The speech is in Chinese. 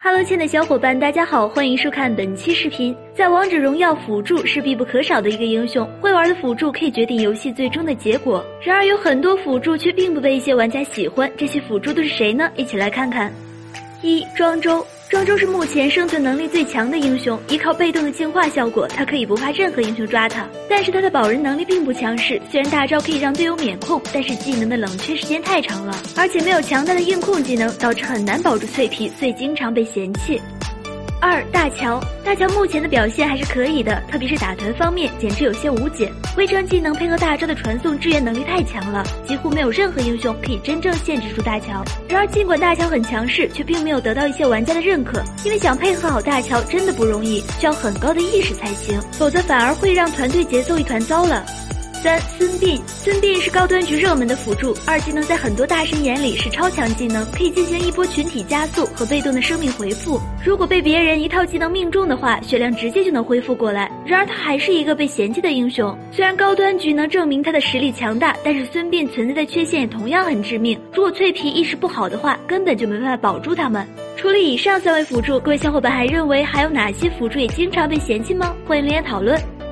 Hello，亲爱的小伙伴，大家好，欢迎收看本期视频。在王者荣耀，辅助是必不可少的一个英雄，会玩的辅助可以决定游戏最终的结果。然而，有很多辅助却并不被一些玩家喜欢，这些辅助都是谁呢？一起来看看。一庄周。庄周是目前生存能力最强的英雄，依靠被动的净化效果，他可以不怕任何英雄抓他。但是他的保人能力并不强势，虽然大招可以让队友免控，但是技能的冷却时间太长了，而且没有强大的硬控技能，导致很难保住脆皮，所以经常被嫌弃。二大乔，大乔目前的表现还是可以的，特别是打团方面简直有些无解。回城技能配合大招的传送支援能力太强了，几乎没有任何英雄可以真正限制住大乔。然而尽管大乔很强势，却并没有得到一些玩家的认可，因为想配合好大乔真的不容易，需要很高的意识才行，否则反而会让团队节奏一团糟了。三孙膑，孙膑是高端局热门的辅助，二技能在很多大神眼里是超强技能，可以进行一波群体加速和被动的生命回复。如果被别人一套技能命中的话，血量直接就能恢复过来。然而他还是一个被嫌弃的英雄，虽然高端局能证明他的实力强大，但是孙膑存在的缺陷也同样很致命。如果脆皮意识不好的话，根本就没办法保住他们。除了以上三位辅助，各位小伙伴还认为还有哪些辅助也经常被嫌弃吗？欢迎留言讨论。